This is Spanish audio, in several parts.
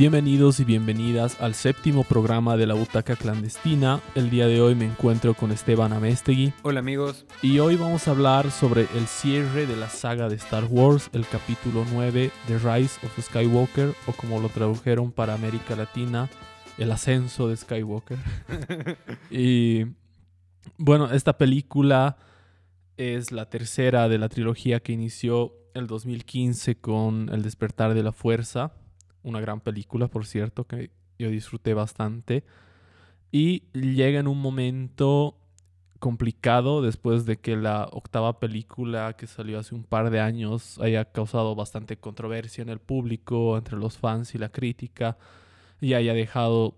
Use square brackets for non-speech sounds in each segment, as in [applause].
Bienvenidos y bienvenidas al séptimo programa de la Butaca Clandestina. El día de hoy me encuentro con Esteban Amestegui. Hola amigos. Y hoy vamos a hablar sobre el cierre de la saga de Star Wars, el capítulo 9 de Rise of Skywalker, o como lo tradujeron para América Latina, el ascenso de Skywalker. [laughs] y bueno, esta película es la tercera de la trilogía que inició el 2015 con El despertar de la fuerza una gran película, por cierto, que yo disfruté bastante. Y llega en un momento complicado después de que la octava película que salió hace un par de años haya causado bastante controversia en el público, entre los fans y la crítica, y haya dejado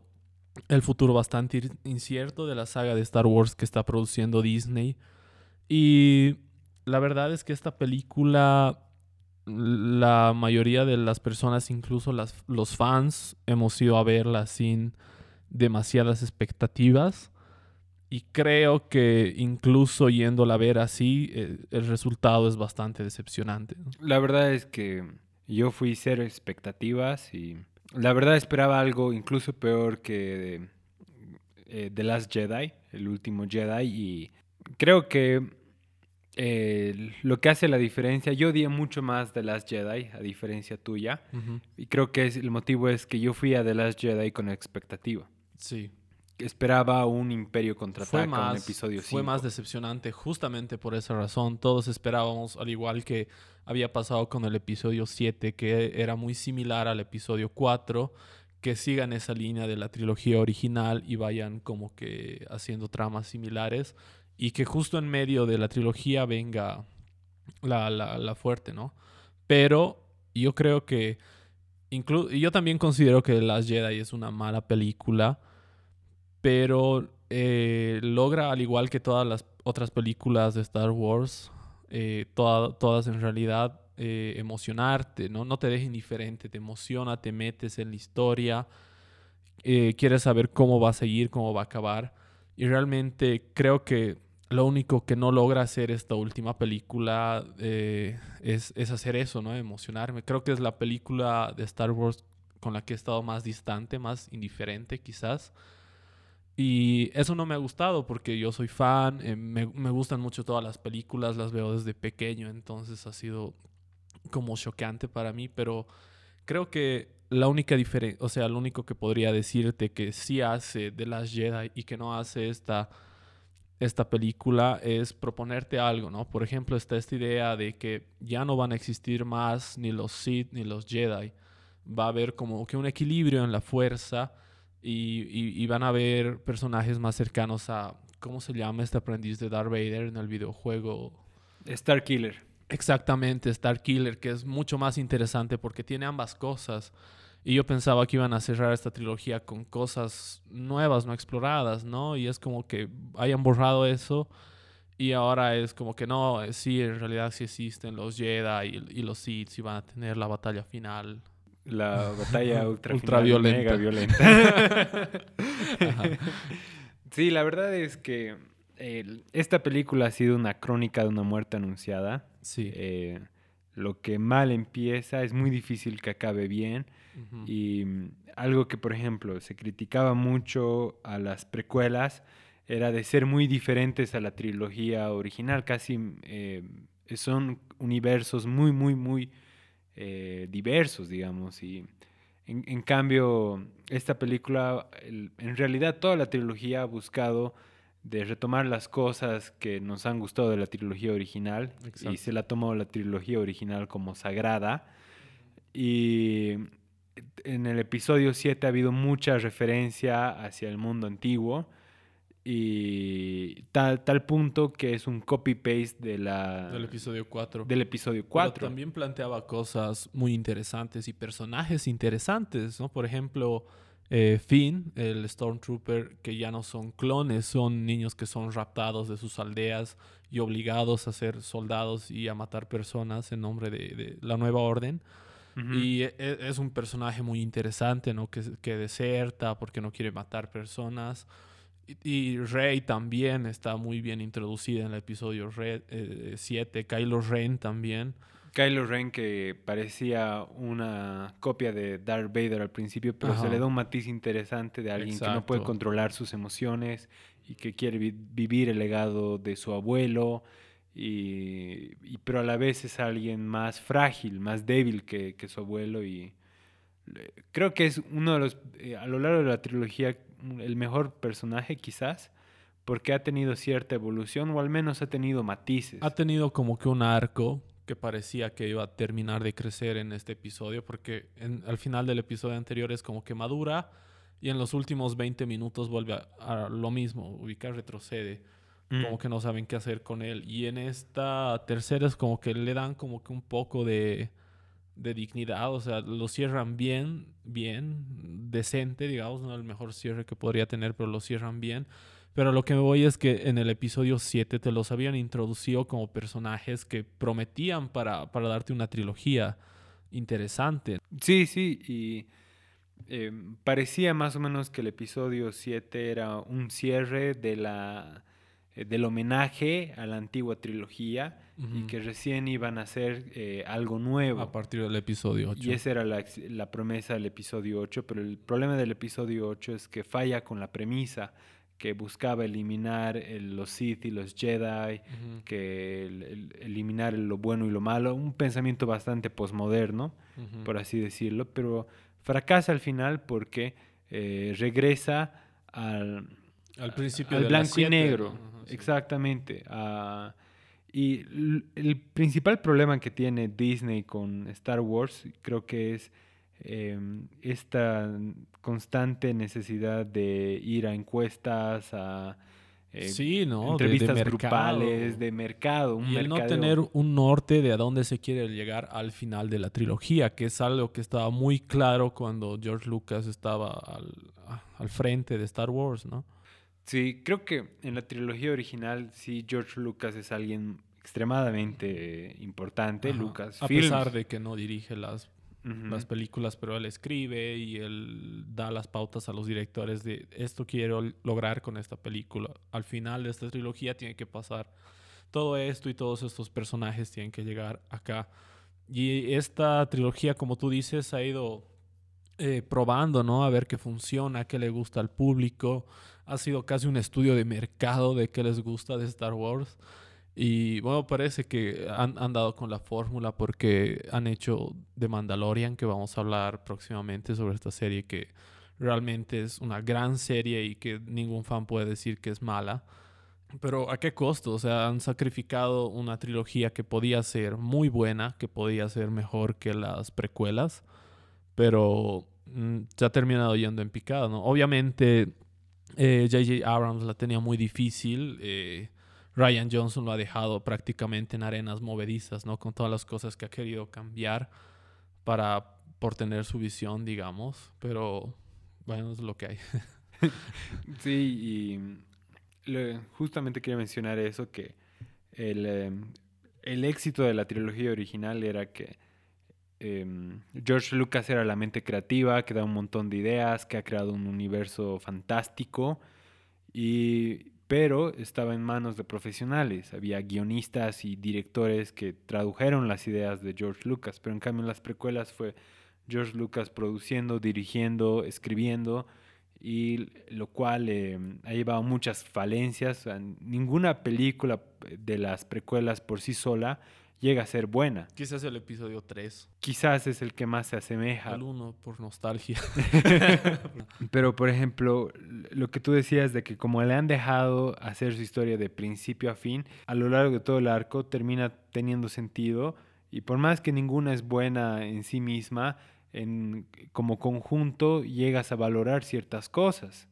el futuro bastante incierto de la saga de Star Wars que está produciendo Disney. Y la verdad es que esta película la mayoría de las personas, incluso las, los fans, hemos ido a verla sin demasiadas expectativas. Y creo que incluso yéndola a ver así, eh, el resultado es bastante decepcionante. La verdad es que yo fui cero expectativas y la verdad esperaba algo incluso peor que eh, The Last Jedi, el último Jedi. Y creo que lo que hace la diferencia, yo odié mucho más The Last Jedi, a diferencia tuya, y creo que el motivo es que yo fui a The Last Jedi con expectativa. Sí. Esperaba un imperio contraataca, un episodio 5. Fue más decepcionante justamente por esa razón. Todos esperábamos, al igual que había pasado con el episodio 7, que era muy similar al episodio 4, que sigan esa línea de la trilogía original y vayan como que haciendo tramas similares y que justo en medio de la trilogía venga la, la, fuerte, ¿no? Pero yo creo que, yo también considero que Last Jedi es una mala película, pero eh, logra, al igual que todas las otras películas de Star Wars, eh, todas en realidad eh, emocionarte, ¿no? No te deja indiferente, te emociona, te metes en la historia, quieres saber cómo va a seguir, cómo va a acabar. Y realmente creo que lo único que no logra hacer esta última película eh, es, hacer eso, ¿no? Emocionarme. Creo que es la película de Star Wars con la que he estado más distante, más indiferente quizás. Y eso no me ha gustado porque yo soy fan, eh, me, me, gustan mucho todas las películas, las veo desde pequeño, entonces ha sido como choqueante para mí, pero creo que la única diferencia, o sea, lo único que podría decirte que sí hace de las Jedi y que no hace esta esta película es proponerte algo, ¿no? Por ejemplo, está esta idea de que ya no van a existir más ni los Sith ni los Jedi. Va a haber como que un equilibrio en la fuerza y, van a haber personajes más cercanos a, ¿cómo se llama este aprendiz de Darth Vader en el videojuego? Star Killer. Exactamente, Star Killer, que es mucho más interesante porque tiene ambas cosas. Y yo pensaba que iban a cerrar esta trilogía con cosas nuevas, no exploradas, ¿no? Y es como que hayan borrado eso y ahora es como que no, eh, sí, en realidad sí existen los Jedi y, los Sith y van a tener la batalla final. La batalla ultra [laughs] ultraviolenta. Mega violenta. [laughs] sí, la verdad es que esta película ha sido una crónica de una muerte anunciada. Sí. Eh, lo que mal empieza es muy difícil que acabe bien. Y mm, algo que, por ejemplo, se criticaba mucho a las precuelas era de ser muy diferentes a la trilogía original, casi eh, son universos muy, muy, muy eh, diversos, digamos. Y en, cambio, esta película, en realidad toda la trilogía ha buscado de retomar las cosas que nos han gustado de la trilogía original y se la ha tomado la trilogía original como sagrada. Y en el episodio 7 ha habido mucha referencia hacia el mundo antiguo y tal, tal punto que es un copy-paste de la... Del episodio 4. Del episodio 4. también planteaba cosas muy interesantes y personajes interesantes, ¿no? Por ejemplo, eh, Finn, el Stormtrooper, que ya no son clones, son niños que son raptados de sus aldeas y obligados a ser soldados y a matar personas en nombre de la nueva orden. Y e, e, es, un personaje muy interesante, ¿no? Que, que deserta porque no quiere matar personas. Y, Rey también está muy bien introducida en el episodio 7. Eh, Kylo Ren también. Kylo Ren que parecía una copia de Darth Vader al principio, pero se le da un matiz interesante de alguien que no puede controlar sus emociones y que quiere vivir el legado de su abuelo, y, pero a la vez es alguien más frágil, más débil que, que su abuelo y creo que es uno de los, eh, a lo largo de la trilogía, el mejor personaje quizás, porque ha tenido cierta evolución o al menos ha tenido matices. Ha tenido como que un arco que parecía que iba a terminar de crecer en este episodio, porque al final del episodio anterior es como que madura y en los últimos 20 minutos vuelve a, lo mismo, ubicar, retrocede, como mm. que no saben qué hacer con él. Y en esta tercera es como que le dan como que un poco de, de dignidad, o sea, lo cierran bien, bien, decente, digamos, no el mejor cierre que podría tener, pero lo cierran bien. Pero lo que me voy es que en el episodio 7 te los habían introducido como personajes que prometían para, darte una trilogía interesante. Sí, sí, y eh, parecía más o menos que el episodio 7 era un cierre de la, eh, del homenaje a la antigua trilogía y que recién iban a hacer eh, algo nuevo. A partir del episodio 8. Y esa era la, la promesa del episodio 8, pero el problema del episodio 8 es que falla con la premisa que buscaba eliminar los Sith y los Jedi, que eliminar lo bueno y lo malo, un pensamiento bastante posmoderno, por así decirlo, pero fracasa al final porque eh, regresa al, al principio al blanco y negro, exactamente. y el principal problema que tiene Disney con Star Wars creo que es Em, esta constante necesidad de ir a encuestas, a eh, sí, ¿no? entrevistas de, grupales, de mercado. y el no tener un norte de a dónde se quiere llegar al final de la trilogía, que es algo que estaba muy claro cuando George Lucas estaba al, al frente de Star Wars, ¿no? Sí, creo que en la trilogía original sí George Lucas es alguien extremadamente importante, Lucas. A pesar de que no dirige las las películas, pero él escribe y él da las pautas a los directores de esto quiero lograr con esta película. Al final de esta trilogía tiene que pasar todo esto y todos estos personajes tienen que llegar acá. Y esta trilogía, como tú dices, ha ido eh, probando, ¿no? A ver qué funciona, qué le gusta al público. Ha sido casi un estudio de mercado de qué les gusta de Star Wars. Y bueno, parece que han, han dado con la fórmula porque han hecho The Mandalorian, que vamos a hablar próximamente sobre esta serie, que realmente es una gran serie y que ningún fan puede decir que es mala. Pero ¿a qué costo? O sea, han sacrificado una trilogía que podía ser muy buena, que podía ser mejor que las precuelas, pero mm, se ha terminado yendo en picada, ¿no? Obviamente, J.J. Eh, Abrams la tenía muy difícil. Eh, Ryan Johnson lo ha dejado prácticamente en arenas movedizas, ¿no? Con todas las cosas que ha querido cambiar para por tener su visión, digamos. Pero bueno, es lo que hay. [laughs] sí, y justamente quería mencionar eso, que el, em, el, éxito de la trilogía original era que em, George Lucas era la mente creativa, que da un montón de ideas, que ha creado un universo fantástico. Y pero estaba en manos de profesionales. Había guionistas y directores que tradujeron las ideas de George Lucas, pero en cambio en las precuelas fue George Lucas produciendo, dirigiendo, escribiendo, y lo cual eh, ha llevado muchas falencias. ninguna película de las precuelas por sí sola llega a ser buena. Quizás el episodio 3. Quizás es el que más se asemeja. Al 1 por nostalgia. [laughs] Pero, por ejemplo, lo que tú decías de que como le han dejado hacer su historia de principio a fin, a lo largo de todo el arco termina teniendo sentido y por más que ninguna es buena en sí misma, en, como conjunto llegas a valorar ciertas cosas.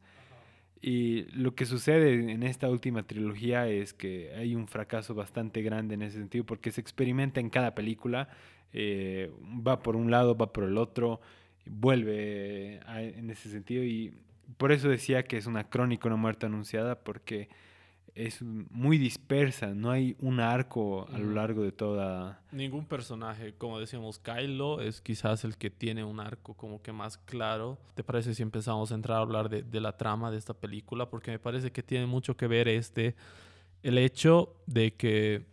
Y lo que sucede en esta última trilogía es que hay un fracaso bastante grande en ese sentido porque se experimenta en cada película, eh, va por un lado, va por el otro, vuelve en ese sentido y por eso decía que es una crónica, una muerte anunciada porque es muy dispersa, no hay un arco a lo largo de toda... Ningún personaje, como decíamos, Kylo es quizás el que tiene un arco como que más claro. ¿Te parece si empezamos a entrar a hablar de, la trama de esta película? Porque me parece que tiene mucho que ver este, el hecho de que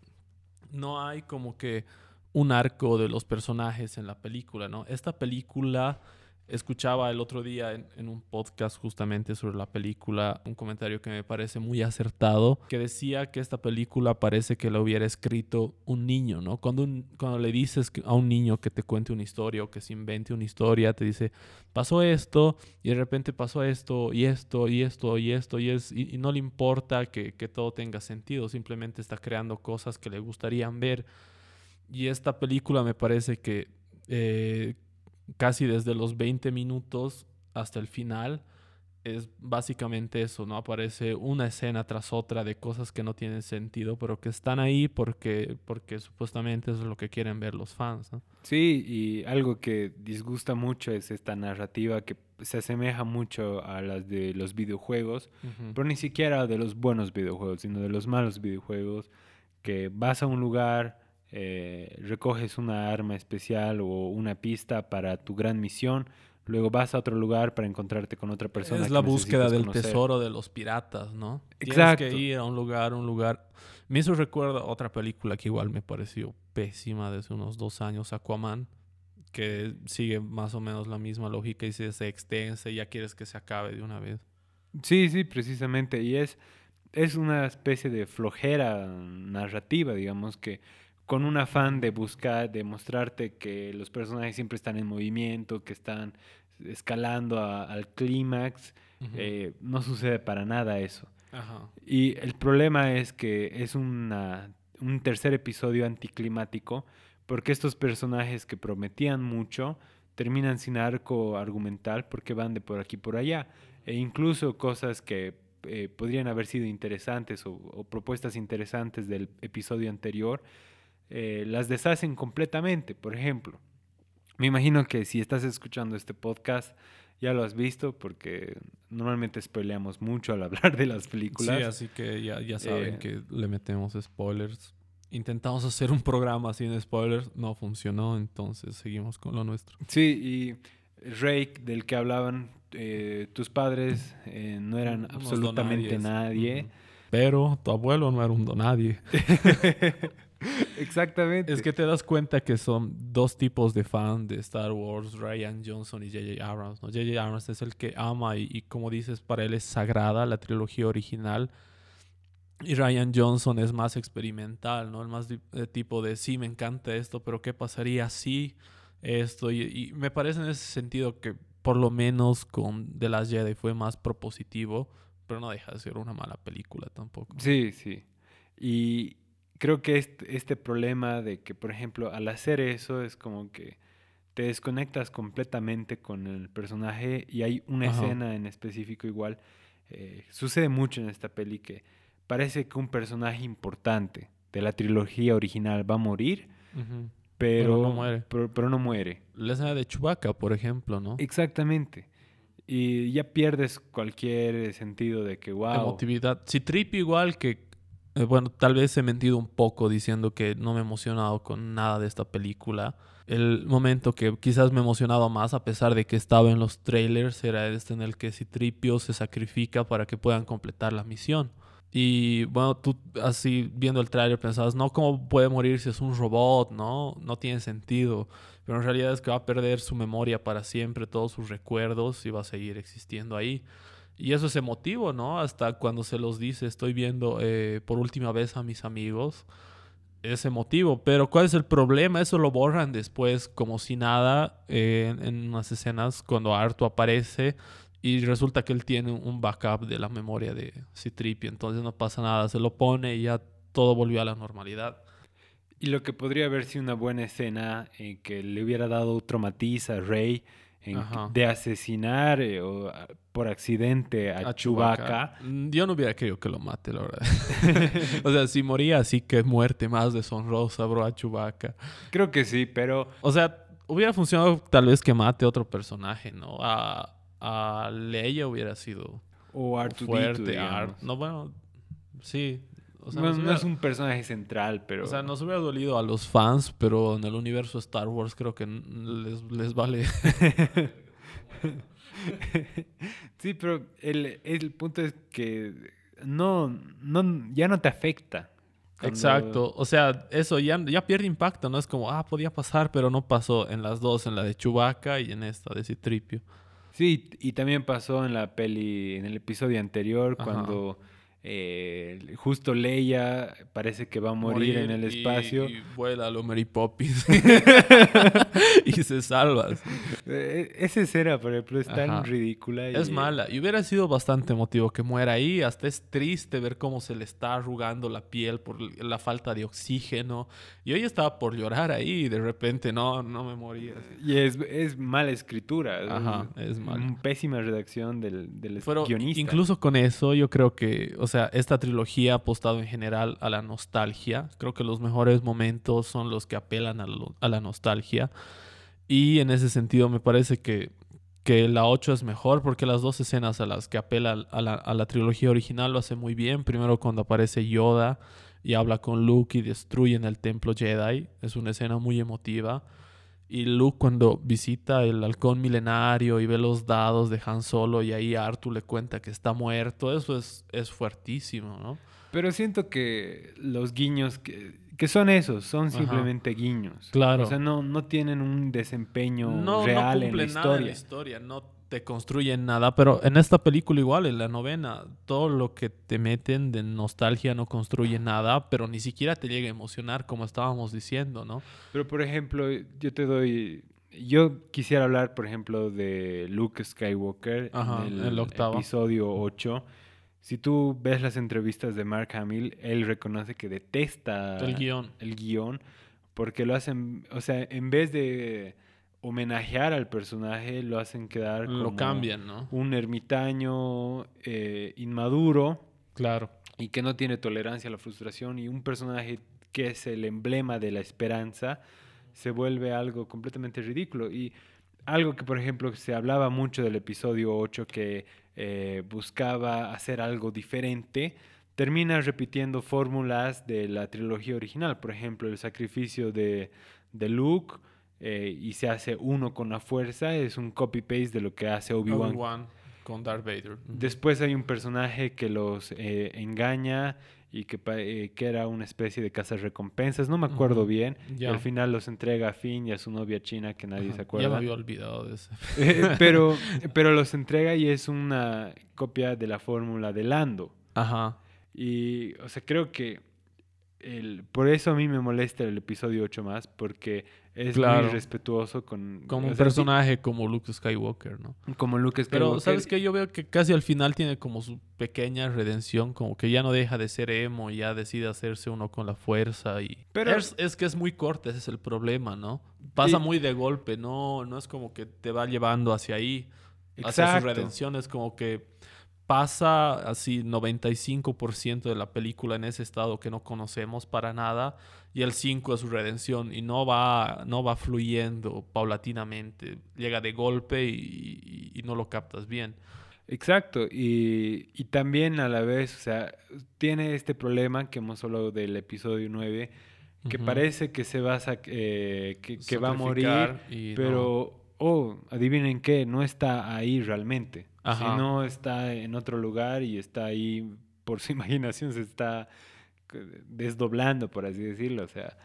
no hay como que un arco de los personajes en la película, ¿no? Esta película Escuchaba el otro día en, un podcast justamente sobre la película un comentario que me parece muy acertado, que decía que esta película parece que la hubiera escrito un niño, ¿no? Cuando, cuando le dices a un niño que te cuente una historia o que se invente una historia, te dice, pasó esto y de repente pasó esto y esto y esto y esto y, es, y, no le importa que, que todo tenga sentido, simplemente está creando cosas que le gustarían ver. Y esta película me parece que... Eh, casi desde los 20 minutos hasta el final es básicamente eso, ¿no? Aparece una escena tras otra de cosas que no tienen sentido, pero que están ahí porque, porque supuestamente es lo que quieren ver los fans, ¿no? Sí, y algo que disgusta mucho es esta narrativa que se asemeja mucho a las de los videojuegos, pero ni siquiera de los buenos videojuegos, sino de los malos videojuegos, que vas a un lugar, eh, recoges una arma especial o una pista para tu gran misión, luego vas a otro lugar para encontrarte con otra persona. Es la búsqueda del tesoro de los piratas, ¿no? Exacto. Tienes que ir a un lugar, un lugar. Me hizo recuerdo otra película que igual me pareció pésima desde unos dos años, Aquaman, que sigue más o menos la misma lógica y se, se extensa y ya quieres que se acabe de una vez. Sí, sí, precisamente. Y es, es una especie de flojera narrativa, digamos, que con un afán de buscar, de mostrarte que los personajes siempre están en movimiento, que están escalando al clímax. Eh, no sucede para nada eso. Y el problema es que es una, un tercer episodio anticlimático porque estos personajes que prometían mucho terminan sin arco argumental porque van de por aquí por allá. E incluso cosas que eh, podrían haber sido interesantes o propuestas interesantes del episodio anterior eh, las deshacen completamente. Por ejemplo, me imagino que si estás escuchando este podcast, ya lo has visto porque normalmente spoileamos mucho al [laughs] hablar de las películas. Sí, así que ya, ya saben eh, que le metemos spoilers. Intentamos hacer un programa sin spoilers, no funcionó, entonces seguimos con lo nuestro. Sí, y Rake, del que hablaban eh, tus padres, no eran absolutamente nadie. Pero tu abuelo no era un nadie. [laughs] [laughs] [laughs] Exactamente. Es que te das cuenta que son dos tipos de fan de Star Wars, Ryan Johnson y J.J. Abrams. ¿no? J.J. Abrams es el que ama y, como dices, para él es sagrada la trilogía original. Y Ryan Johnson es más experimental, ¿no? El más tipo de, sí, me encanta esto, pero ¿qué pasaría si esto? Y, y, me parece en ese sentido que por lo menos con The Last Jedi fue más propositivo, pero no deja de ser una mala película tampoco. Sí, sí. Y, creo que este, este, problema de que, por ejemplo, al hacer eso es como que te desconectas completamente con el personaje y hay una escena en específico igual. Eh, sucede mucho en esta peli que parece que un personaje importante de la trilogía original va a morir, pero, no muere. Pero, no muere. La escena de Chewbacca, por ejemplo, ¿no? Exactamente. Y ya pierdes cualquier sentido de que, wow. Emotividad. Si Trip igual que eh, bueno, tal vez he mentido un poco diciendo que no me he emocionado con nada de esta película. El momento que quizás me he emocionado más, a pesar de que estaba en los trailers, era este en el que Citripio se sacrifica para que puedan completar la misión. Y bueno, tú así viendo el trailer pensabas, no, ¿cómo puede morir si es un robot? No, no tiene sentido. Pero en realidad es que va a perder su memoria para siempre, todos sus recuerdos y va a seguir existiendo ahí. Y eso es emotivo, ¿no? Hasta cuando se los dice, estoy viendo eh, por última vez a mis amigos. Es emotivo, pero ¿cuál es el problema? Eso lo borran después como si nada eh, en unas escenas cuando Arto aparece y resulta que él tiene un backup de la memoria de Citripio, entonces no pasa nada, se lo pone y ya todo volvió a la normalidad. Y lo que podría haber sido una buena escena en que le hubiera dado otro matiz a Rey de asesinar eh, o, por accidente a, Chewbacca. Mm, yo no hubiera querido que lo mate, la verdad. [laughs] o sea, si moría así que muerte más deshonrosa, bro, a Chewbacca. Creo que sí, pero... O sea, hubiera funcionado tal vez que mate a otro personaje, ¿no? A, a Leia hubiera sido... O Artudito, No, bueno, sí, no, es un personaje central, pero... O sea, nos hubiera dolido a los fans, pero en el universo Star Wars creo que les, vale. [laughs] sí, pero el, el, punto es que no, no, ya no te afecta. Exacto. O sea, eso ya, ya pierde impacto, ¿no? Es como, ah, podía pasar, pero no pasó en las dos, en la de Chewbacca y en esta de Citripio. Sí, y también pasó en la peli, en el episodio anterior, cuando eh, justo Leia parece que va a morir, en el espacio. Y, vuela a lo Mary Poppins. [laughs] [laughs] y se salva. Eh, esa escena, por ejemplo, es tan ridícula. Es mala. Y hubiera sido bastante emotivo que muera ahí. Hasta es triste ver cómo se le está arrugando la piel por la falta de oxígeno. Y hoy estaba por llorar ahí y de repente no, no me moría. Y es, es mala escritura. Ajá, es, mala. Pésima redacción del, del guionista. Incluso con eso, yo creo que o sea, esta trilogía ha apostado en general a la nostalgia. Creo que los mejores momentos son los que apelan a, la nostalgia. Y en ese sentido me parece que, que la 8 es mejor porque las dos escenas a las que apela a la, a la trilogía original lo hace muy bien. Primero cuando aparece Yoda y habla con Luke y destruyen el templo Jedi. Es una escena muy emotiva. Y Luke cuando visita el halcón milenario y ve los dados de Han Solo y ahí Artu le cuenta que está muerto, eso es, es fuertísimo, ¿no? Pero siento que los guiños que, que son esos, son simplemente guiños. Claro. O sea, no, no tienen un desempeño real en la historia. En la historia. No te construyen nada, pero en esta película igual, en la novena, todo lo que te meten de nostalgia no construye nada, pero ni siquiera te llega a emocionar como estábamos diciendo, ¿no? Pero por ejemplo, yo te doy, yo quisiera hablar, por ejemplo, de Luke Skywalker en el, episodio 8. Si tú ves las entrevistas de Mark Hamill, él reconoce que detesta el guion. El guion porque lo hacen, o sea, en vez de homenajear al personaje, lo hacen quedar como lo cambian, un ermitaño eh, inmaduro. Claro. Y que no tiene tolerancia a la frustración. Y un personaje que es el emblema de la esperanza se vuelve algo completamente ridículo. Y algo que, por ejemplo, se hablaba mucho del episodio 8 que eh, buscaba hacer algo diferente, termina repitiendo fórmulas de la trilogía original. Por ejemplo, el sacrificio de, de Luke eh, y se hace uno con la fuerza, es un copy-paste de lo que hace Obi-Wan. con Darth Vader. Después hay un personaje que los eh, engaña y que, eh, que, era una especie de recompensas no me acuerdo bien. Y al final los entrega a Finn y a su novia china que nadie se acuerda. Ya me había olvidado de eso. [laughs] pero, [laughs] pero los entrega y es una copia de la fórmula de Lando. Ajá. Y, o sea, creo que el, por eso a mí me molesta el episodio 8 más, porque es muy respetuoso con... Como un personaje como Luke Skywalker, ¿no? Como Luke Skywalker. Pero, ¿sabes qué? Yo veo que casi al final tiene como su pequeña redención, como que ya no deja de ser emo, ya decide hacerse uno con la fuerza y... Pero... Es, que es muy corto, ese es el problema, ¿no? Pasa muy de golpe, no, no es como que te va llevando hacia ahí, hacia su redención, es como que pasa así 95% de la película en ese estado que no conocemos para nada y el 5 es su redención y no va, no va fluyendo paulatinamente, llega de golpe y, no lo captas bien. Exacto, y, también a la vez, o sea, tiene este problema que hemos hablado del episodio 9, que parece que se va a, eh, que, va a morir, pero, oh, adivinen qué, no está ahí realmente. Si no está en otro lugar y está ahí por su [laughs] imaginación, se está desdoblando, por así decirlo. O sea,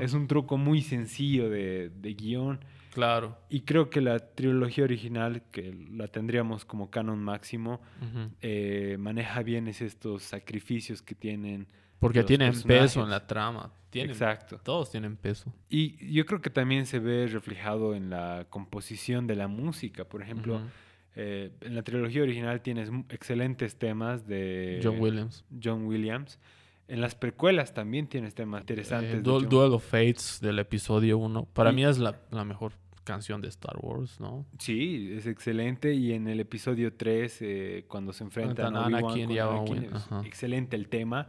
es un truco muy sencillo de, de, guion. Claro. Y creo que la trilogía original, que la tendríamos como canon máximo, eh, maneja bien estos sacrificios que tienen. Porque tienen peso en la trama. Tienen, Exacto. Todos tienen peso. Y yo creo que también se ve reflejado en la composición de la música. Por ejemplo, eh, en la trilogía original tienes excelentes temas de John Williams. John Williams. En las precuelas también tienes temas interesantes. Eh, Duel, of Fates del episodio 1. Para mí es la, mejor canción de Star Wars, ¿no? Sí, es excelente. Y en el episodio 3, eh, cuando se enfrentan a Anakin, y Anakin, excelente el tema.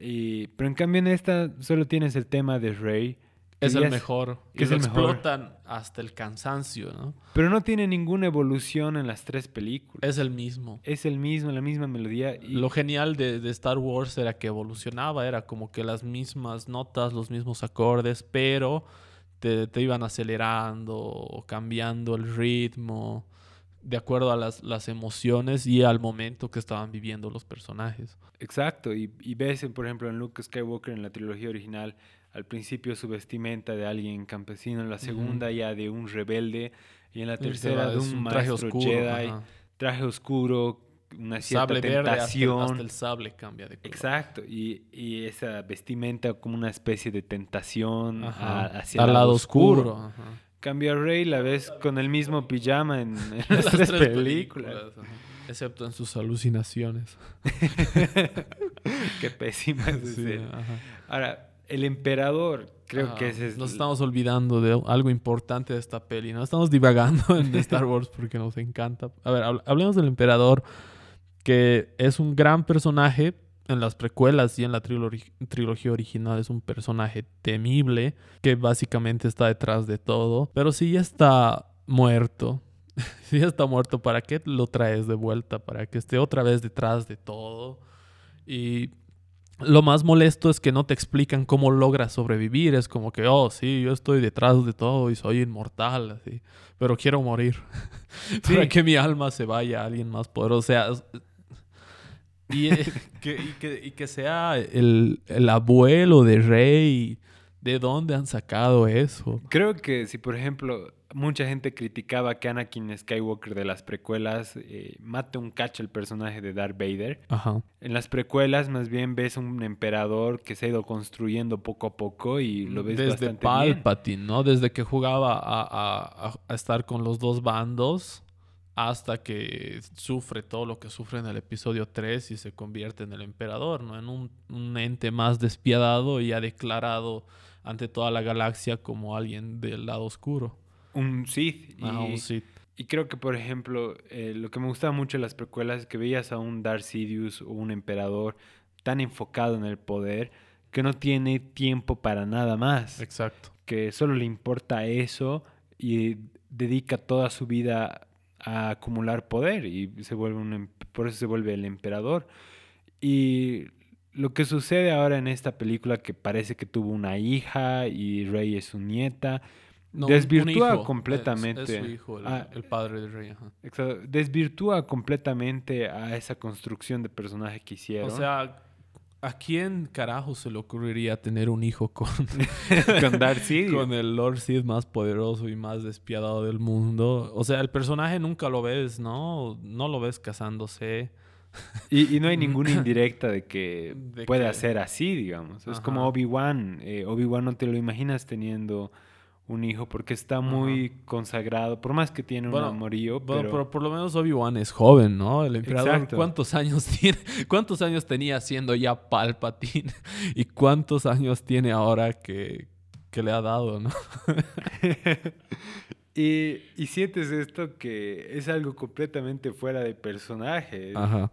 Y, pero en cambio en esta solo tienes el tema de Rey es el mejor. Que se explotan hasta el cansancio, ¿no? Pero no tiene ninguna evolución en las tres películas. Es el mismo. Es el mismo, la misma melodía. Y... Lo genial de, Star Wars era que evolucionaba, era como que las mismas notas, los mismos acordes, pero te, iban acelerando cambiando el ritmo. De acuerdo a las, las emociones y al momento que estaban viviendo los personajes. Exacto, y, y ves, por ejemplo, en Luke Skywalker en la trilogía original, al principio su vestimenta de alguien campesino, en la segunda ya de un rebelde, y en la tercera de un, traje oscuro, Jedi, traje oscuro, una cierta sable tentación. Verde, hasta, el sable cambia de color. Exacto, y, y, esa vestimenta como una especie de tentación hacia el lado, lado oscuro. Cambia a Rey, la ves con el mismo pijama en, [laughs] las, tres, películas. Excepto en sus alucinaciones. [laughs] Qué pésima es sí, Ahora, el emperador, creo que ese es... Nos estamos olvidando de algo importante de esta peli, ¿no? Estamos divagando en [laughs] Star Wars porque nos encanta. A ver, hablemos del emperador, que es un gran personaje en las precuelas y en la trilogía original. Es un personaje temible que básicamente está detrás de todo. Pero si ya está muerto, [laughs] si ya está muerto, ¿para qué lo traes de vuelta? Para que esté otra vez detrás de todo. Y lo más molesto es que no te explican cómo logras sobrevivir. Es como que, oh, sí, yo estoy detrás de todo y soy inmortal, así. Pero quiero morir. [laughs] Para que mi alma se vaya a alguien más poderoso. O sea, y, eh, [laughs] que, y, que, sea el, el, abuelo de Rey. ¿De dónde han sacado eso? Creo que si, por ejemplo, mucha gente criticaba que Anakin Skywalker de las precuelas eh, mate un cacho el personaje de Darth Vader. Ajá. En las precuelas más bien ves un emperador que se ha ido construyendo poco a poco y lo ves Desde bastante Palpatine, ¿no? Desde que jugaba a, a, estar con los dos bandos hasta que sufre todo lo que sufre en el episodio 3 y se convierte en el emperador, ¿no? En un, un ente más despiadado y ha declarado ante toda la galaxia como alguien del lado oscuro. Un Sith. Y, un Sith. Y creo que, por ejemplo, eh, lo que me gustaba mucho de las precuelas es que veías a un Darth Sidious o un emperador tan enfocado en el poder que no tiene tiempo para nada más. Exacto. Que solo le importa eso y dedica toda su vida a acumular poder y se vuelve un, em, por eso se vuelve el emperador. Y lo que sucede ahora en esta película que parece que tuvo una hija y Rey es su nieta, desvirtúa completamente. Es, su hijo, el, padre de Rey. Desvirtúa completamente a esa construcción de personaje que hicieron. O sea, ¿a quién carajo se le ocurriría tener un hijo con, [laughs] con Darth [laughs] Sidious? Con el Lord Sid más poderoso y más despiadado del mundo. O sea, el personaje nunca lo ves, ¿no? No lo ves casándose. Y, no hay ninguna [laughs] indirecta de que puede hacer así, digamos. Es como Obi-Wan. Eh, Obi-Wan no te lo imaginas teniendo un hijo porque está muy consagrado, por más que tiene un amorío. Pero... por lo menos Obi-Wan es joven, ¿no? El emperador, ¿cuántos años [laughs] tiene? ¿Cuántos años tenía siendo ya Palpatine? [laughs] ¿Y cuántos años tiene ahora que, que le ha dado, no? [laughs] y, y, sientes esto que es algo completamente fuera de personaje. Ajá.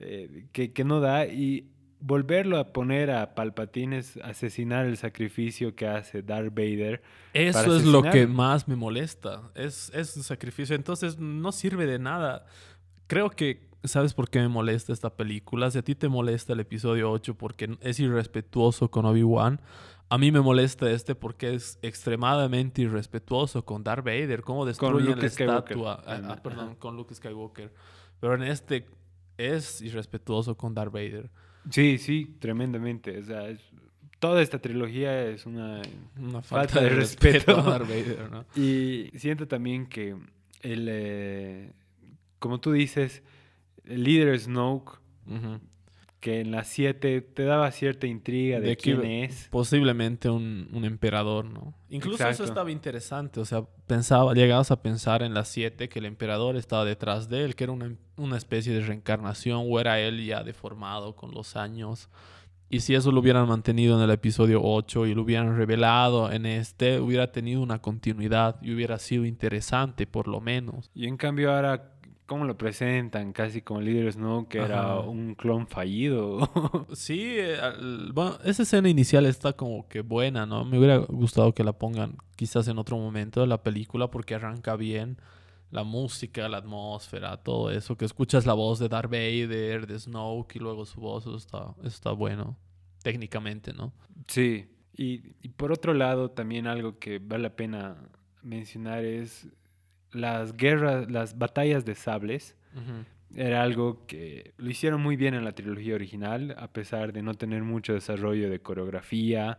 Eh, que, que no da. Y volverlo a poner a Palpatine es asesinar el sacrificio que hace Darth Vader. Eso es lo que más me molesta. Es, es un sacrificio. Entonces no sirve de nada. Creo que, ¿sabes por qué me molesta esta película? Si a ti te molesta el episodio 8 porque es irrespetuoso con Obi-Wan, a mí me molesta este porque es extremadamente irrespetuoso con Darth Vader. Cómo destruye la estatua. Ah, ah, perdón, con Luke Skywalker. Pero en este es irrespetuoso con Darth Vader. Sí, sí, tremendamente. O sea, toda esta trilogía es una, falta, de, respeto. a Darth Vader, ¿no? [laughs] Y siento también que el, eh, como tú dices, el líder Snoke, que en las 7 te daba cierta intriga de, quién es. Posiblemente un, un, emperador, ¿no? Incluso eso estaba interesante, o sea, pensaba, llegabas a pensar en las 7 que el emperador estaba detrás de él, que era una, una especie de reencarnación, o era él ya deformado con los años. Y si eso lo hubieran mantenido en el episodio 8 y lo hubieran revelado en este, hubiera tenido una continuidad y hubiera sido interesante por lo menos. Y en cambio ahora cómo lo presentan, casi como líderes, ¿no? Que era un clon fallido. [laughs] sí, eh, bueno, esa escena inicial está como que buena, ¿no? Me hubiera gustado que la pongan quizás en otro momento de la película porque arranca bien la música, la atmósfera, todo eso, que escuchas la voz de Darth Vader, de Snoke y luego su voz, eso está, está bueno, técnicamente, ¿no? Sí, y, y por otro lado, también algo que vale la pena mencionar es las guerras, las batallas de sables era algo que lo hicieron muy bien en la trilogía original, a pesar de no tener mucho desarrollo de coreografía.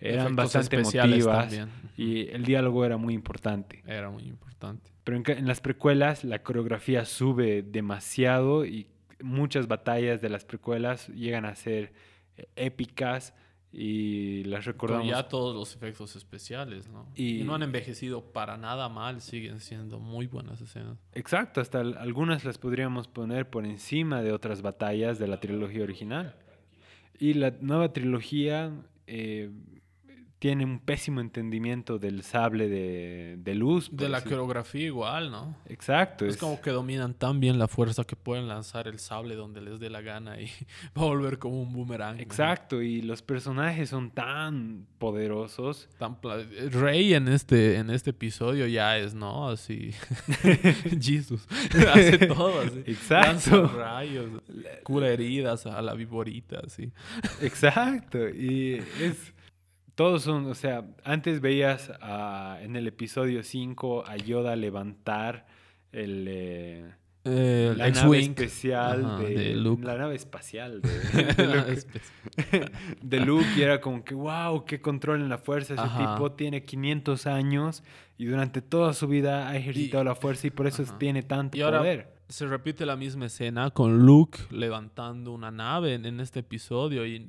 Eran bastante emotivas y el diálogo era muy importante. Era muy importante. Pero en, en las precuelas la coreografía sube demasiado y muchas batallas de las precuelas llegan a ser eh, épicas y las recordamos. ya todos los efectos especiales, ¿no? Y, no han envejecido para nada mal, siguen siendo muy buenas escenas. Exacto, hasta algunas las podríamos poner por encima de otras batallas de la trilogía original. Y la nueva trilogía eh, tiene un pésimo entendimiento del sable de, luz. De la coreografía igual, ¿no? Exacto. Es, como que dominan tan bien la fuerza que pueden lanzar el sable donde les dé la gana y [laughs] va a volver como un boomerang. Exacto, y los personajes son tan poderosos. Tan Rey en este, en este episodio ya es, ¿no? Así. [laughs] [laughs] Jesus. Hace todo así. Exacto. rayos, cura heridas a la viborita, así. Exacto, y es todos son, o sea, antes veías en el episodio 5 a Yoda levantar el, eh, eh, la nave especial de, Luke. La nave espacial de, [laughs] [laughs] Luke. Y era como que, wow, qué control en la fuerza. Ese tipo tiene 500 años y durante toda su vida ha ejercitado la fuerza y por eso tiene tanto y ahora poder. Se repite la misma escena con Luke levantando una nave en este episodio y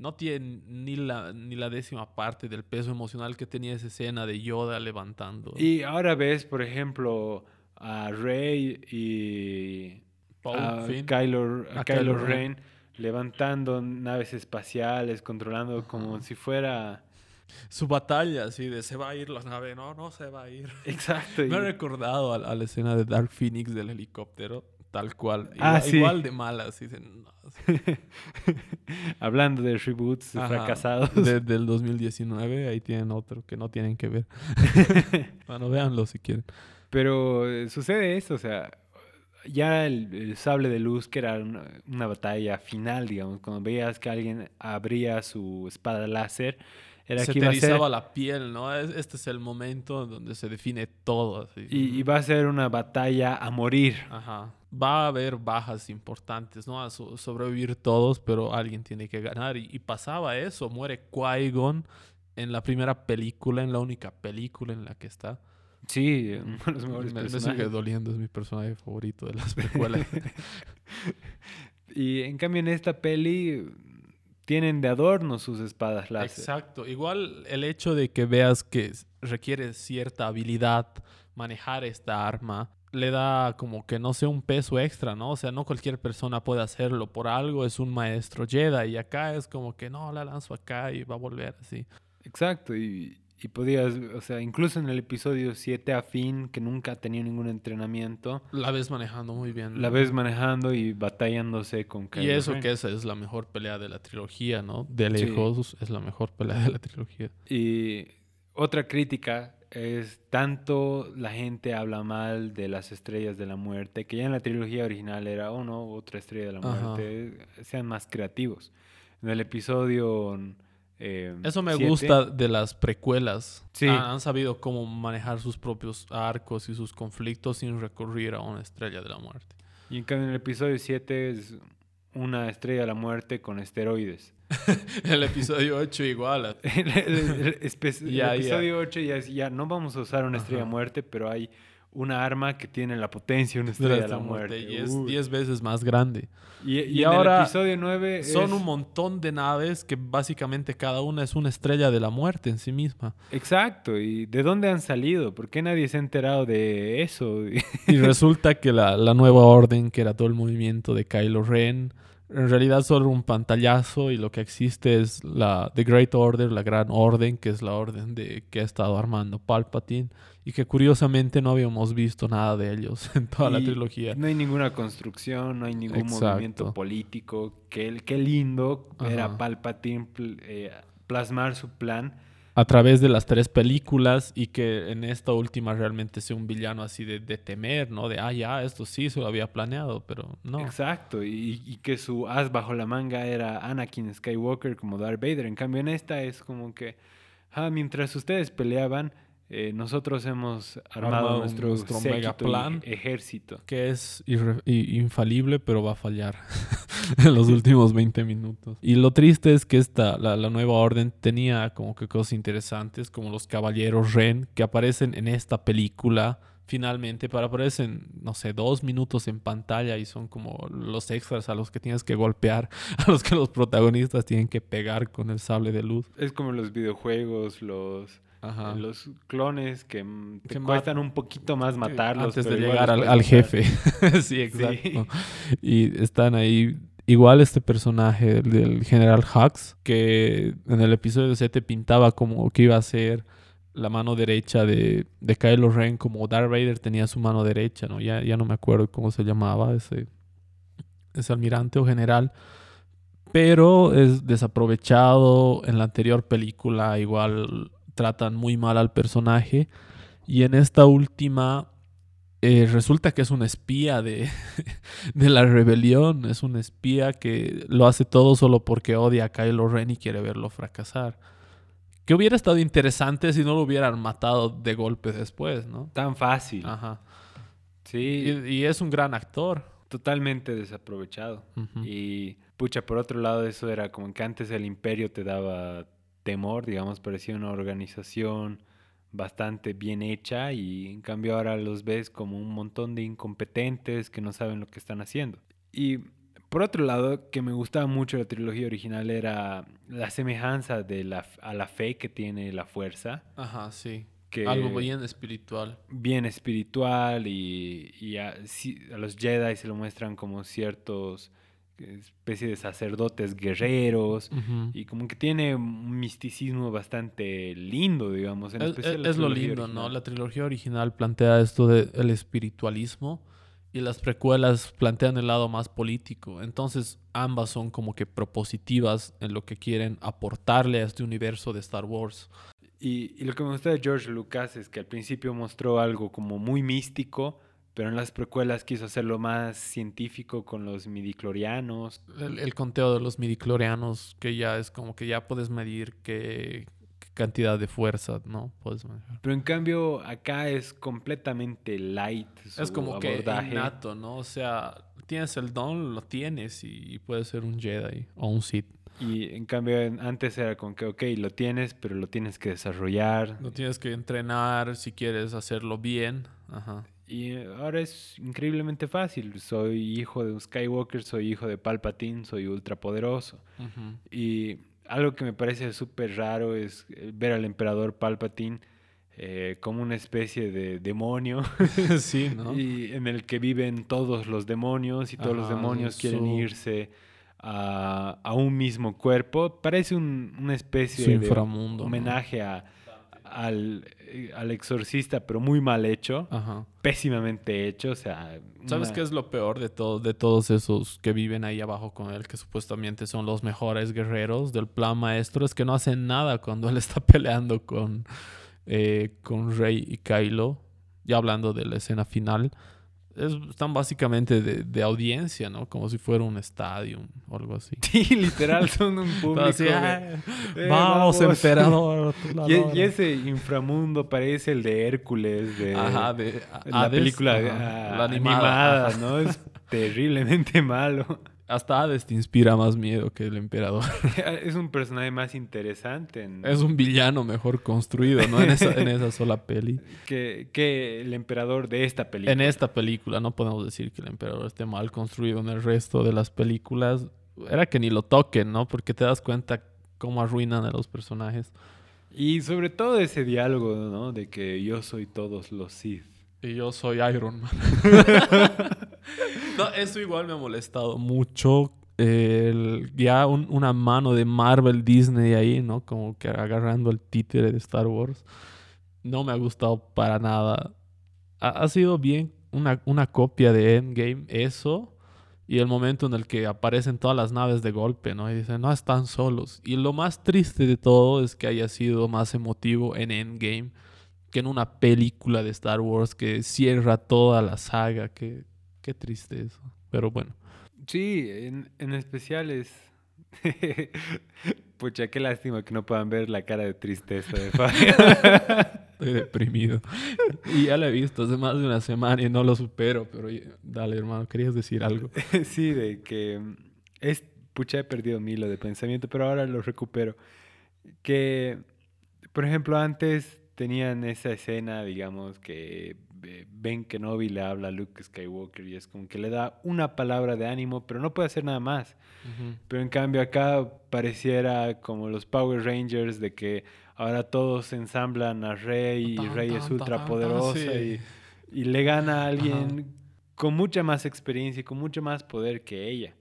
no tiene ni la, ni la décima parte del peso emocional que tenía esa escena de Yoda levantando. Y ahora ves, por ejemplo, a Rey y a Kylo, a Kylo Ren levantando naves espaciales, controlando como si fuera... Su batalla, así de se va a ir la nave, no, no se va a ir. Exacto. [laughs] Me ha recordado a, la escena de Dark Phoenix del helicóptero Tal cual. Ah, igual, de malas. [laughs] Hablando de reboots fracasados. del 2019, ahí tienen otro que no tienen que ver. [laughs] bueno, véanlo si quieren. Pero eh, sucede eso, o sea, ya el, sable de luz, que era una, batalla final, digamos, cuando veías que alguien abría su espada láser, era se que iba a ser... la piel, ¿no? Este es el momento donde se define todo. Y, y, va a ser una batalla a morir. Ajá va a haber bajas importantes, ¿no? A sobrevivir todos, pero alguien tiene que ganar. Y, pasaba eso, muere Qui-Gon en la primera película, en la única película en la que está. Sí, uno de los mejores me, me sigue doliendo, es mi personaje favorito de las [laughs] películas. [laughs] y en cambio en esta peli tienen de adorno sus espadas láser. Exacto, igual el hecho de que veas que requiere cierta habilidad manejar esta arma le da como que no sé un peso extra, ¿no? O sea, no cualquier persona puede hacerlo por algo, es un maestro Jedi y acá es como que no, la lanzo acá y va a volver así. Exacto, y, y podías, o sea, incluso en el episodio 7 a fin, que nunca tenía ningún entrenamiento. La ves manejando muy bien. La ves manejando y batallándose con Kylo Y eso que esa es la mejor pelea de la trilogía, ¿no? De lejos es la mejor pelea de la trilogía. Y otra crítica es tanto la gente habla mal de las estrellas de la muerte, que ya en la trilogía original era, oh no, otra estrella de la muerte, sean más creativos. En el episodio... Eh, Eso me gusta de las precuelas. Sí. Han, sabido cómo manejar sus propios arcos y sus conflictos sin recurrir a una estrella de la muerte. Y en cambio en el episodio 7 es una estrella de la muerte con esteroides. [laughs] el episodio 8 igual. [laughs] el, [laughs] episodio 8 ya es, ya no vamos a usar una estrella de muerte, pero hay una arma que tiene la potencia de una estrella de la muerte. Y es 10 veces más grande. Y, ahora el episodio 9 son un montón de naves que básicamente cada una es una estrella de la muerte en sí misma. Exacto. ¿Y de dónde han salido? ¿Por qué nadie se ha enterado de eso? y resulta que la, la nueva orden, que era todo el movimiento de Kylo Ren en realidad solo un pantallazo y lo que existe es la The Great Order, la Gran Orden, que es la orden de que ha estado armando Palpatine y que curiosamente no habíamos visto nada de ellos [laughs] en toda la trilogía. No hay ninguna construcción, no hay ningún movimiento político. Qué, qué lindo era Palpatine eh, plasmar su plan a través de las tres películas y que en esta última realmente sea un villano así de, temer, ¿no? De, ah, ya, esto sí se lo había planeado, pero no. Exacto, y, que su as bajo la manga era Anakin Skywalker como Darth Vader. En cambio, en esta es como que, ah, mientras ustedes peleaban, eh, nosotros hemos armado, nuestro, mega plan ejército. Que es infalible, pero va a fallar [laughs] en los últimos 20 minutos. Y lo triste es que esta, la, la, nueva orden tenía como que cosas interesantes, como los caballeros Ren, que aparecen en esta película finalmente, para aparecen, no sé, dos minutos en pantalla y son como los extras a los que tienes que golpear, [laughs] a los que los protagonistas tienen que pegar con el sable de luz. Es como los videojuegos, los los clones que, te cuestan un poquito más matarlos. Antes de llegar al, jefe. [laughs] sí, exacto. Y están ahí. Igual este personaje del general Hux, que en el episodio 7 pintaba como que iba a ser la mano derecha de, de Kylo Ren, como Darth Vader tenía su mano derecha, ¿no? Ya, ya no me acuerdo cómo se llamaba ese, ese almirante o general. Pero es desaprovechado. En la anterior película igual tratan muy mal al personaje. Y en esta última eh, resulta que es un espía de, [laughs] de, la rebelión. Es un espía que lo hace todo solo porque odia a Kylo Ren y quiere verlo fracasar. Que hubiera estado interesante si no lo hubieran matado de golpe después, ¿no? Tan fácil. Ajá. Sí. Y, es un gran actor. Totalmente desaprovechado. Y, pucha, por otro lado, eso era como que antes el imperio te daba temor, digamos, parecía una organización bastante bien hecha y en cambio ahora los ves como un montón de incompetentes que no saben lo que están haciendo. Y por otro lado, que me gustaba mucho la trilogía original era la semejanza de la, a la fe que tiene la fuerza. Ajá, sí. Que Algo bien espiritual. Bien espiritual y, a, a, los Jedi se lo muestran como ciertos especie de sacerdotes guerreros y como que tiene un misticismo bastante lindo, digamos. En es, especial es lo lindo, ¿no? La trilogía original plantea esto del espiritualismo y las precuelas plantean el lado más político. Entonces ambas son como que propositivas en lo que quieren aportarle a este universo de Star Wars. Y, y lo que me gusta de George Lucas es que al principio mostró algo como muy místico, pero en las precuelas quiso hacerlo más científico con los midiclorianos. El, conteo de los midiclorianos, que ya es como que ya puedes medir qué, cantidad de fuerza, ¿no? Puedes Pero en cambio acá es completamente light. es como que innato, ¿no? O sea, tienes el don, lo tienes y, puedes ser un Jedi o un Sith. Y en cambio antes era como que, ok, lo tienes, pero lo tienes que desarrollar. Lo tienes que entrenar si quieres hacerlo bien. Ajá. Y ahora es increíblemente fácil. Soy hijo de un Skywalker, soy hijo de Palpatine, soy ultrapoderoso. Y algo que me parece súper raro es eh, ver al emperador Palpatine eh, como una especie de demonio. [laughs] sí, ¿no? y en el que viven todos los demonios y todos los demonios quieren irse a, a, un mismo cuerpo. Parece un, una especie de homenaje a al, eh, al, exorcista, pero muy mal hecho, pésimamente hecho, o sea... ¿Sabes qué es lo peor de, todo, de todos esos que viven ahí abajo con él, que supuestamente son los mejores guerreros del plan maestro? Es que no hacen nada cuando él está [laughs] peleando con, eh, con Rey y Kylo, ya hablando de la escena final están básicamente de, audiencia, ¿no? Como si fuera un estadio o algo así. [laughs] Sí, literal, son un público. Eh, vamos, emperador. [laughs] Y, ese inframundo parece el de Hércules, de, Ajá, de la película ah, animada, ¿no? Es terriblemente malo. Hasta Hades te inspira más miedo que el emperador. [laughs] es un personaje más interesante. Es un villano mejor construido, ¿no? En esa, en esa sola peli. [laughs] Que, que, el emperador de esta película. En esta película, no podemos decir que el emperador esté mal construido en el resto de las películas. Era que ni lo toquen, ¿no? Porque te das cuenta cómo arruinan a los personajes. Y sobre todo ese diálogo, ¿no? De que yo soy todos los Sith. Y yo soy Iron Man. [laughs] no, eso igual me ha molestado mucho. ya una mano de Marvel Disney ahí, ¿no? Como que agarrando el títere de Star Wars. No me ha gustado para nada. Ha, sido bien una, una, copia de Endgame, eso. Y el momento en el que aparecen todas las naves de golpe, ¿no? Y dicen, no, están solos. Y lo más triste de todo es que haya sido más emotivo en Endgame que en una película de Star Wars que cierra toda la saga. Qué, qué triste eso. Pero bueno. Sí, en, en especial es... [laughs] Pucha, qué lástima que no puedan ver la cara de tristeza de Fabio. [laughs] Estoy deprimido. Y ya lo he visto hace más de una semana y no lo supero, pero dale, hermano, querías decir algo. [laughs] sí, de que es, pucha, he perdido mi hilo de pensamiento, pero ahora lo recupero. Que, por ejemplo, antes tenían esa escena, digamos, que Ben Kenobi le habla a Luke Skywalker y es como que le da una palabra de ánimo, pero no puede hacer nada más. Pero en cambio acá pareciera como los Power Rangers de que ahora todos ensamblan a Rey y Rey es ultra poderosa y, le gana a alguien con mucha más experiencia y con mucho más poder que ella.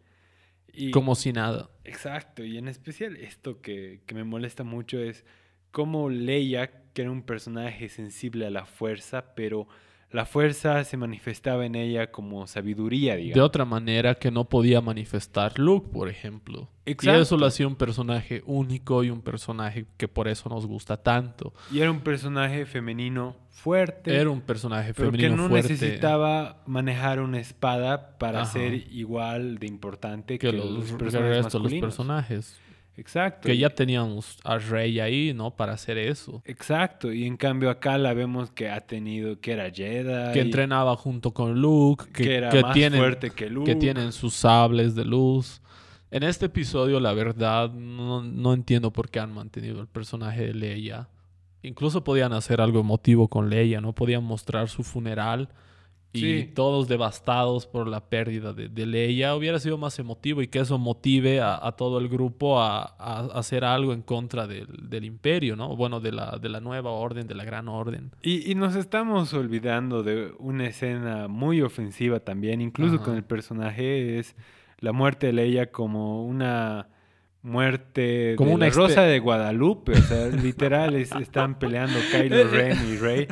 Y, como si nada. Exacto, y en especial esto que, que me molesta mucho es cómo Leia, que era un personaje sensible a la fuerza, pero la fuerza se manifestaba en ella como sabiduría, digamos. De otra manera que no podía manifestar Luke, por ejemplo. Exacto. Y eso lo hacía un personaje único y un personaje que por eso nos gusta tanto. Y era un personaje femenino fuerte. Era un personaje femenino fuerte. que no necesitaba manejar una espada para ser igual de importante que, los, personajes los personajes. Exacto. Que ya teníamos a Rey ahí, ¿no? Para hacer eso. Exacto. Y en cambio acá la vemos que ha tenido, que era Jedi. Que entrenaba junto con Luke. Que, era más fuerte que Luke. Que tienen sus sables de luz. En este episodio, la verdad, no, no entiendo por qué han mantenido el personaje de Leia. Incluso podían hacer algo emotivo con Leia, ¿no? Podían mostrar su funeral y todos devastados por la pérdida de, de, Leia, hubiera sido más emotivo y que eso motive a, todo el grupo a, hacer algo en contra del, imperio, ¿no? Bueno, de la, de la nueva orden, de la gran orden. Y, nos estamos olvidando de una escena muy ofensiva también, incluso con el personaje, es la muerte de Leia como una muerte como de una Rosa de Guadalupe, o sea, literal [laughs] están peleando Kylo Ren y Rey.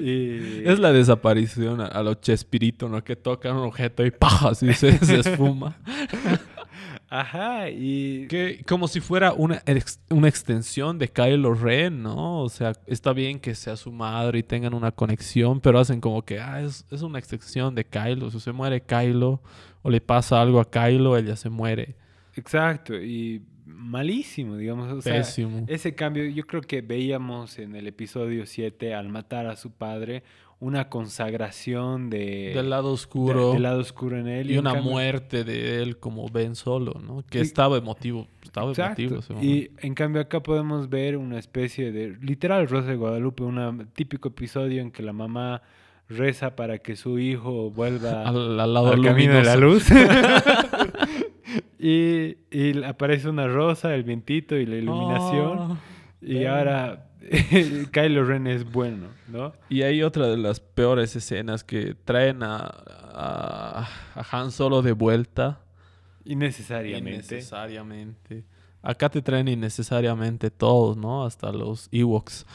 Es la desaparición a, los Chespirito, ¿no? Que tocan un objeto y ¡pah! Así se, esfuma. [laughs] Ajá, y... Que, como si fuera una, una extensión de Kylo Ren, ¿no? O sea, está bien que sea su madre y tengan una conexión, pero hacen como que, ah, es, es una extensión de Kylo. Si se muere Kylo o le pasa algo a Kylo, ella se muere. Exacto, y malísimo, digamos. O sea, ese cambio, yo creo que veíamos en el episodio 7, al matar a su padre, una consagración de... Del lado oscuro. del lado oscuro en él. Y, una muerte de él como Ben Solo, ¿no? Que estaba emotivo. Estaba emotivo Y en cambio acá podemos ver una especie de... Literal Rosa de Guadalupe, un típico episodio en que la mamá reza para que su hijo vuelva [laughs] al, lado al camino de la luz. [laughs] Y, aparece una rosa, el vientito y la iluminación. Oh, y ahora [laughs] Kylo Ren es bueno, ¿no? Y hay otra de las peores escenas que traen a, a, Han Solo de vuelta. Innecesariamente. Innecesariamente. Acá te traen innecesariamente todos, ¿no? Hasta los Ewoks.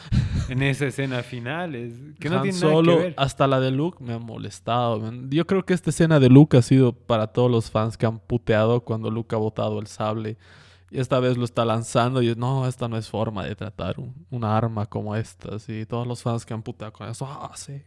En esa escena final, es que no tiene nada que ver. hasta la de Luke me ha molestado. Yo creo que esta escena de Luke ha sido para todos los fans que han puteado cuando Luke ha botado el sable. Y esta vez lo está lanzando y no, esta no es forma de tratar un, una arma como esta. Y todos los fans que han puteado con eso, ah, sí.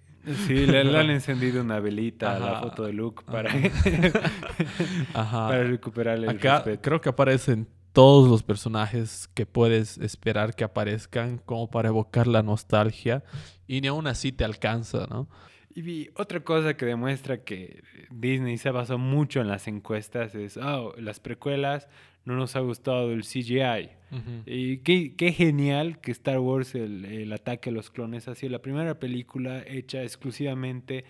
Sí, le, han [laughs] encendido una velita a la foto de Luke para, [laughs] para recuperarle el Acá Creo que aparecen todos los personajes que puedes esperar que aparezcan como para evocar la nostalgia y ni aún así te alcanza, ¿no? Y otra cosa que demuestra que Disney se basó mucho en las encuestas es, oh, las precuelas no nos ha gustado el CGI. Y qué, qué, genial que Star Wars, el, ataque a los clones, ha sido la primera película hecha exclusivamente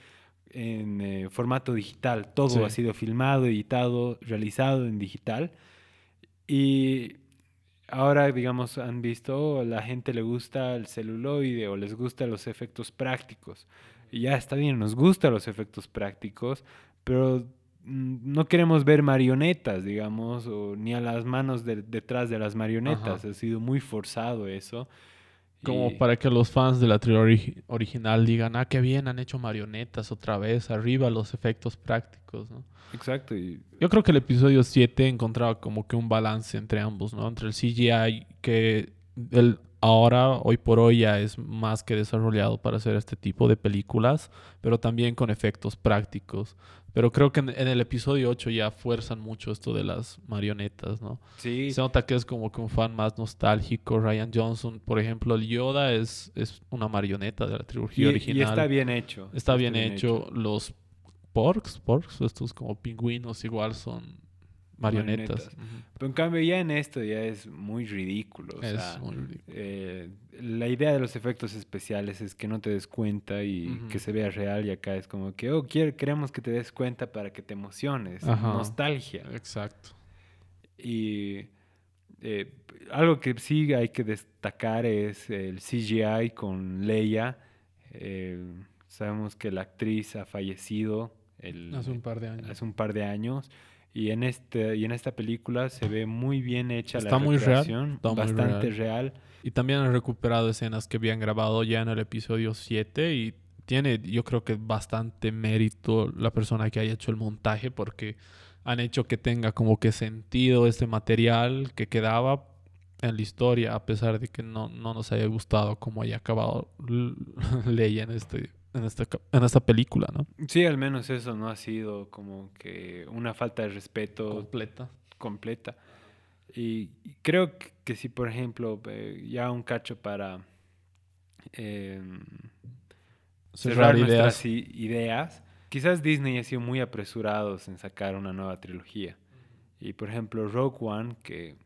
en eh, formato digital. Todo ha sido filmado, editado, realizado en digital. Y ahora, digamos, han visto, la gente le gusta el celuloide o les gustan los efectos prácticos. Y ya está bien, nos gustan los efectos prácticos, pero mm, no queremos ver marionetas, digamos, o ni a las manos detrás de las marionetas. Ha sido muy forzado eso. Como para que los fans de la trilogía original digan, ah, qué bien, han hecho marionetas otra vez, arriba los efectos prácticos, ¿no? Exacto. Y... Yo creo que el episodio 7 encontraba como que un balance entre ambos, ¿no? Entre el CGI, que el, ahora, hoy por hoy, ya es más que desarrollado para hacer este tipo de películas, pero también con efectos prácticos. Pero creo que en, el episodio 8 ya fuerzan mucho esto de las marionetas, ¿no? Sí. Se nota que es como que un fan más nostálgico. Ryan Johnson, por ejemplo, el Yoda es, es una marioneta de la trilogía original. Y está bien hecho. Está, bien, hecho. Los porks, porks, estos como pingüinos igual son marionetas. Pero en cambio ya en esto ya es muy ridículo. es muy ridículo. Eh, la idea de los efectos especiales es que no te des cuenta y que se vea real y acá es como que, oh, queremos que te des cuenta para que te emociones. Nostalgia. Exacto. Y eh, algo que sí hay que destacar es el CGI con Leia. Eh, sabemos que la actriz ha fallecido hace un par de años. Hace un par de años y en este y en esta película se ve muy bien hecha está la muy real está bastante real. y también han recuperado escenas que habían grabado ya en el episodio 7 y tiene yo creo que bastante mérito la persona que haya hecho el montaje porque han hecho que tenga como que sentido este material que quedaba en la historia a pesar de que no, no nos haya gustado cómo haya acabado [laughs] Leia en este en esta, en esta película, ¿no? Sí, al menos eso no ha sido como que una falta de respeto completa. completa. Y creo que, si, por ejemplo, eh, ya un cacho para eh, cerrar, nuestras ideas. quizás Disney ha sido muy apresurados en sacar una nueva trilogía. Y, por ejemplo, Rogue One, que...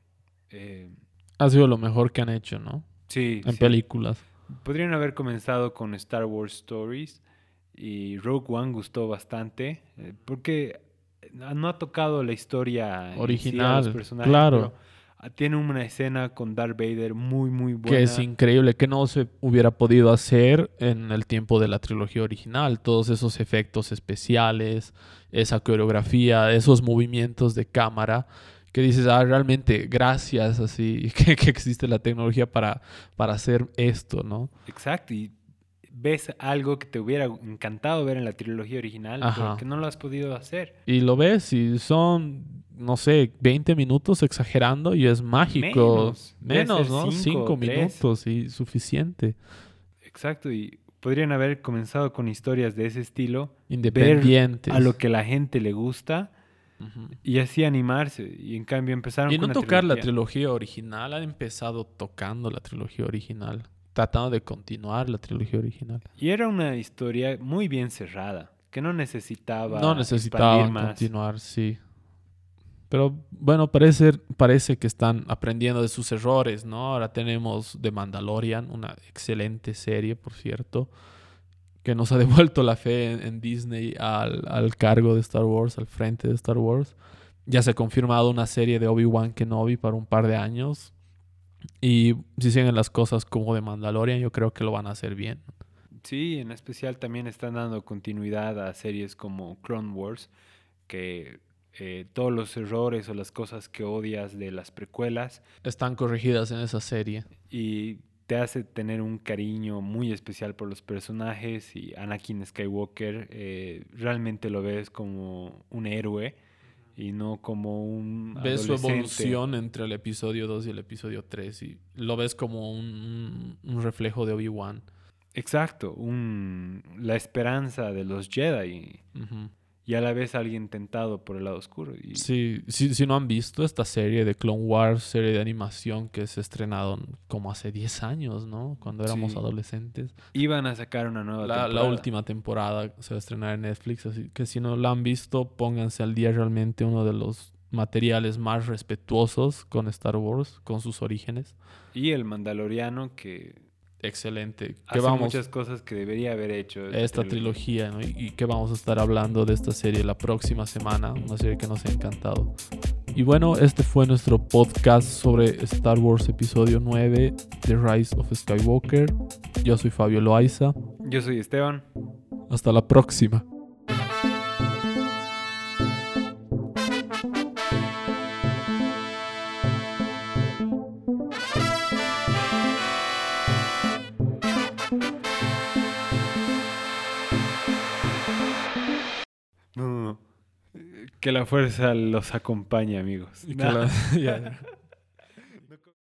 Eh, ha sido lo mejor que han hecho, ¿no? Sí. En películas. Podrían haber comenzado con Star Wars Stories y Rogue One gustó bastante eh, porque no ha tocado la historia original, claro. Tiene una escena con Darth Vader muy, muy buena. Que es increíble, que no se hubiera podido hacer en el tiempo de la trilogía original. Todos esos efectos especiales, esa coreografía, esos movimientos de cámara que dices, ah, realmente gracias así [laughs] que, que, existe la tecnología para, para hacer esto, ¿no? Exacto, y ves algo que te hubiera encantado ver en la trilogía original, pero que no lo has podido hacer. Y lo ves y son, no sé, 20 minutos exagerando y es mágico. Menos, ¿no? 5 minutos y suficiente. Exacto, y podrían haber comenzado con historias de ese estilo. Independientes. a lo que la gente le gusta y así animarse. Y en cambio empezaron y no tocar la trilogía original, han empezado tocando la trilogía original, tratando de continuar la trilogía original. Y era una historia muy bien cerrada, que no necesitaba No necesitaba continuar, sí. Pero bueno, parece, parece que están aprendiendo de sus errores, ¿no? Ahora tenemos The Mandalorian, una excelente serie, por cierto que nos ha [laughs] devuelto la fe en, Disney al, cargo de Star Wars, al frente de Star Wars. Ya se ha confirmado una serie de Obi-Wan Kenobi para un par de años. Y si siguen las cosas como de Mandalorian, yo creo que lo van a hacer bien. Sí, en especial también están dando continuidad a series como Clone Wars, que eh, todos los errores o las cosas que odias de las precuelas están corregidas en esa serie. Y te hace tener un cariño muy especial por los personajes y Anakin Skywalker eh, realmente lo ves como un héroe y no como un ves su evolución entre el episodio 2 y el episodio 3 y lo ves como un, reflejo de Obi-Wan. Exacto, un, la esperanza de los Jedi y a la vez alguien tentado por el lado oscuro. Y... Sí, si, no han visto esta serie de Clone Wars, serie de animación que se estrenado como hace 10 años, ¿no? Cuando éramos adolescentes. Iban a sacar una nueva la, temporada. La última temporada se va a estrenar en Netflix, así que si no la han visto, pónganse al día realmente uno de los materiales más respetuosos con Star Wars, con sus orígenes. Y el Mandaloriano que excelente. Hace vamos, muchas cosas que debería haber hecho. Esta, trilogía, ¿no? y, que vamos a estar hablando de esta serie la próxima semana, una serie que nos ha encantado. Y bueno, este fue nuestro podcast sobre Star Wars Episodio 9, The Rise of Skywalker. Yo soy Fabio Loaiza. Yo soy Esteban. Hasta la próxima. Que la fuerza los acompañe, amigos. [laughs]